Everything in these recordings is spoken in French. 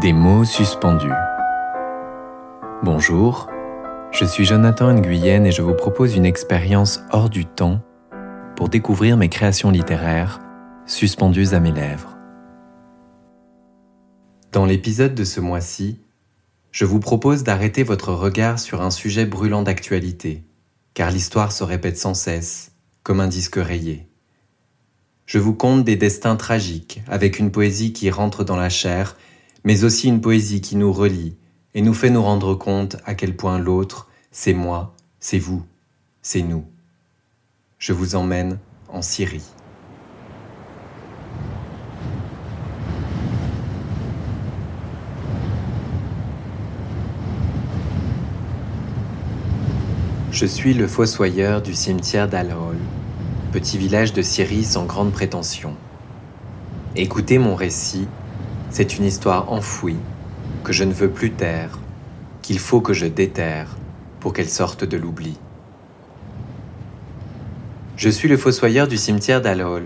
Des mots suspendus. Bonjour, je suis Jonathan Nguyen et je vous propose une expérience hors du temps pour découvrir mes créations littéraires suspendues à mes lèvres. Dans l'épisode de ce mois-ci, je vous propose d'arrêter votre regard sur un sujet brûlant d'actualité, car l'histoire se répète sans cesse, comme un disque rayé. Je vous conte des destins tragiques, avec une poésie qui rentre dans la chair, mais aussi une poésie qui nous relie et nous fait nous rendre compte à quel point l'autre, c'est moi, c'est vous, c'est nous. Je vous emmène en Syrie. Je suis le fossoyeur du cimetière d'Al-Hol, petit village de Syrie sans grande prétention. Écoutez mon récit, c'est une histoire enfouie que je ne veux plus taire, qu'il faut que je déterre pour qu'elle sorte de l'oubli. Je suis le fossoyeur du cimetière d'Al-Hol.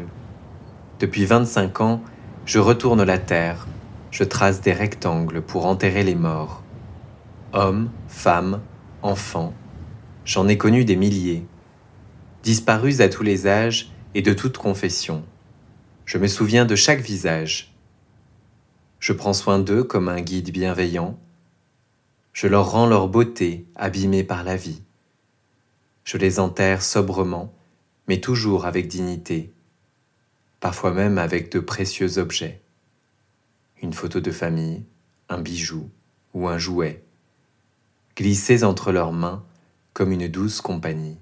Depuis 25 ans, je retourne la terre, je trace des rectangles pour enterrer les morts. Hommes, femmes, enfants, j'en ai connu des milliers, disparus à tous les âges et de toute confession. Je me souviens de chaque visage. Je prends soin d'eux comme un guide bienveillant. Je leur rends leur beauté abîmée par la vie. Je les enterre sobrement, mais toujours avec dignité, parfois même avec de précieux objets. Une photo de famille, un bijou ou un jouet, glissés entre leurs mains comme une douce compagnie.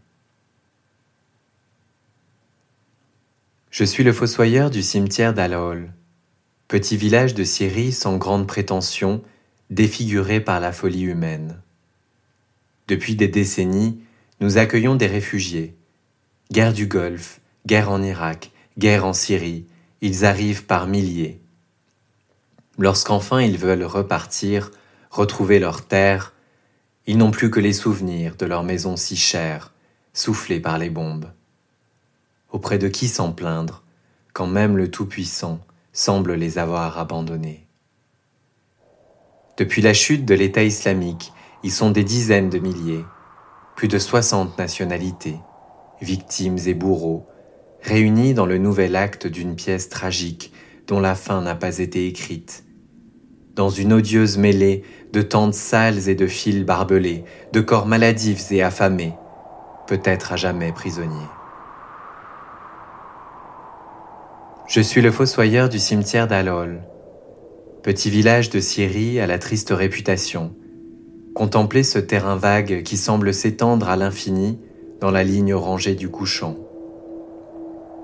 Je suis le fossoyeur du cimetière d'Al-Hol, petit village de Syrie sans grande prétention, défiguré par la folie humaine. Depuis des décennies, nous accueillons des réfugiés. Guerre du Golfe, guerre en Irak, guerre en Syrie, ils arrivent par milliers. Lorsqu'enfin ils veulent repartir, retrouver leur terre, ils n'ont plus que les souvenirs de leur maison si chère, soufflée par les bombes. Auprès de qui s'en plaindre, quand même le Tout-Puissant semble les avoir abandonnés Depuis la chute de l'État islamique, ils sont des dizaines de milliers, plus de soixante nationalités, victimes et bourreaux, réunis dans le nouvel acte d'une pièce tragique dont la fin n'a pas été écrite, dans une odieuse mêlée de tentes sales et de fils barbelés, de corps maladifs et affamés, peut-être à jamais prisonniers. Je suis le fossoyeur du cimetière d'Alol, petit village de Syrie à la triste réputation. Contemplez ce terrain vague qui semble s'étendre à l'infini dans la ligne orangée du couchant.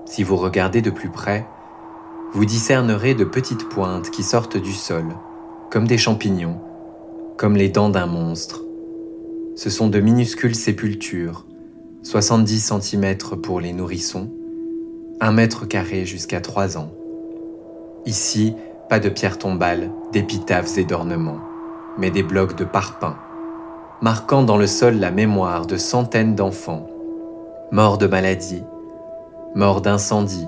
Si vous regardez de plus près, vous discernerez de petites pointes qui sortent du sol, comme des champignons, comme les dents d'un monstre. Ce sont de minuscules sépultures, 70 cm pour les nourrissons, 1 mètre carré jusqu'à 3 ans. Ici, pas de pierres tombales, d'épitaphes et d'ornements, mais des blocs de parpaing, marquant dans le sol la mémoire de centaines d'enfants, morts de maladie, morts d'incendie,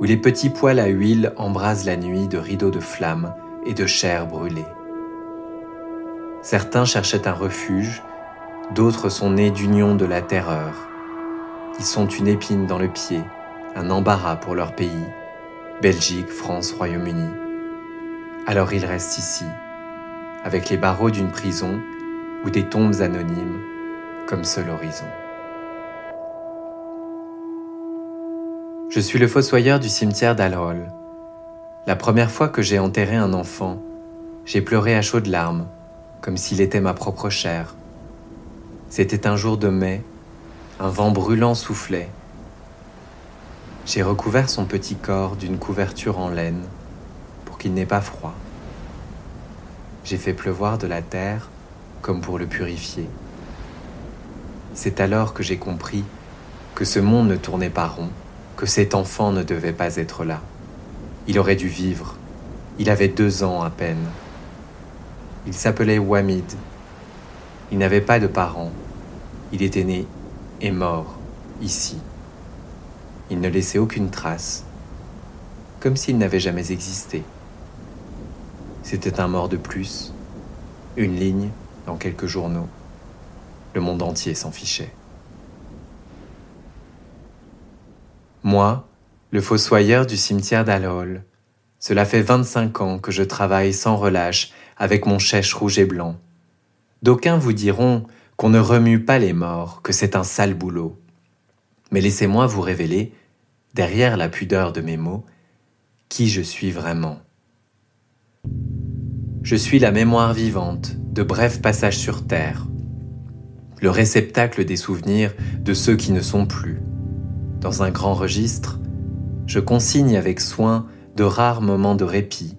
où les petits poils à huile embrasent la nuit de rideaux de flammes et de chair brûlée. Certains cherchaient un refuge, d'autres sont nés d'union de la terreur. Ils sont une épine dans le pied, un embarras pour leur pays, Belgique, France, Royaume-Uni. Alors ils restent ici, avec les barreaux d'une prison ou des tombes anonymes comme seul horizon. Je suis le fossoyeur du cimetière d'Al-Hol. La première fois que j'ai enterré un enfant, j'ai pleuré à chaudes larmes comme s'il était ma propre chair. C'était un jour de mai, un vent brûlant soufflait. J'ai recouvert son petit corps d'une couverture en laine pour qu'il n'ait pas froid. J'ai fait pleuvoir de la terre comme pour le purifier. C'est alors que j'ai compris que ce monde ne tournait pas rond, que cet enfant ne devait pas être là. Il aurait dû vivre. Il avait deux ans à peine. Il s'appelait Wamid. Il n'avait pas de parents. Il était né et mort ici. Il ne laissait aucune trace, comme s'il n'avait jamais existé. C'était un mort de plus, une ligne dans quelques journaux. Le monde entier s'en fichait. Moi, le fossoyeur du cimetière d'Alhol, cela fait 25 ans que je travaille sans relâche avec mon chèche rouge et blanc. D'aucuns vous diront qu'on ne remue pas les morts, que c'est un sale boulot. Mais laissez-moi vous révéler, derrière la pudeur de mes mots, qui je suis vraiment. Je suis la mémoire vivante de brefs passages sur Terre, le réceptacle des souvenirs de ceux qui ne sont plus. Dans un grand registre, je consigne avec soin de rares moments de répit,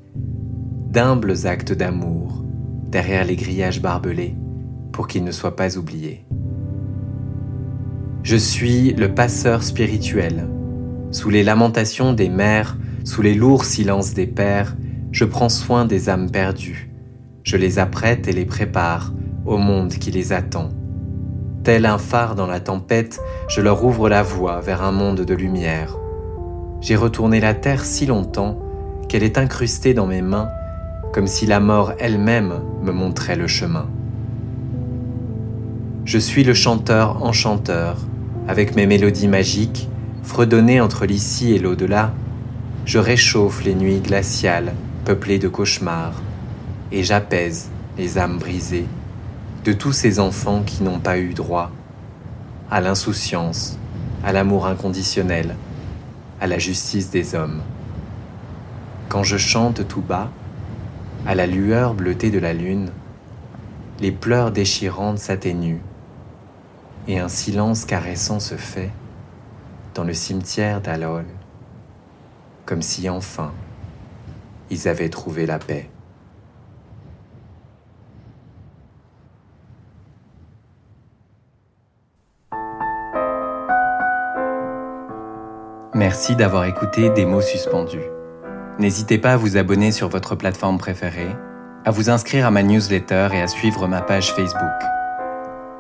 d'humbles actes d'amour, derrière les grillages barbelés, pour qu'ils ne soient pas oubliés. Je suis le passeur spirituel. Sous les lamentations des mères, sous les lourds silences des pères, je prends soin des âmes perdues. Je les apprête et les prépare au monde qui les attend. Tel un phare dans la tempête, je leur ouvre la voie vers un monde de lumière. J'ai retourné la terre si longtemps qu'elle est incrustée dans mes mains, comme si la mort elle-même me montrait le chemin. Je suis le chanteur enchanteur, avec mes mélodies magiques, fredonnées entre l'ici et l'au-delà. Je réchauffe les nuits glaciales, peuplées de cauchemars, et j'apaise les âmes brisées de tous ces enfants qui n'ont pas eu droit à l'insouciance, à l'amour inconditionnel, à la justice des hommes. Quand je chante tout bas, à la lueur bleutée de la lune, les pleurs déchirantes s'atténuent et un silence caressant se fait dans le cimetière d'Alol, comme si enfin ils avaient trouvé la paix. Merci d'avoir écouté Des mots suspendus. N'hésitez pas à vous abonner sur votre plateforme préférée, à vous inscrire à ma newsletter et à suivre ma page Facebook.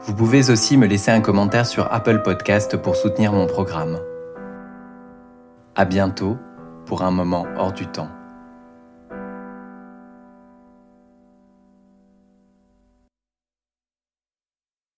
Vous pouvez aussi me laisser un commentaire sur Apple Podcast pour soutenir mon programme. À bientôt pour un moment hors du temps.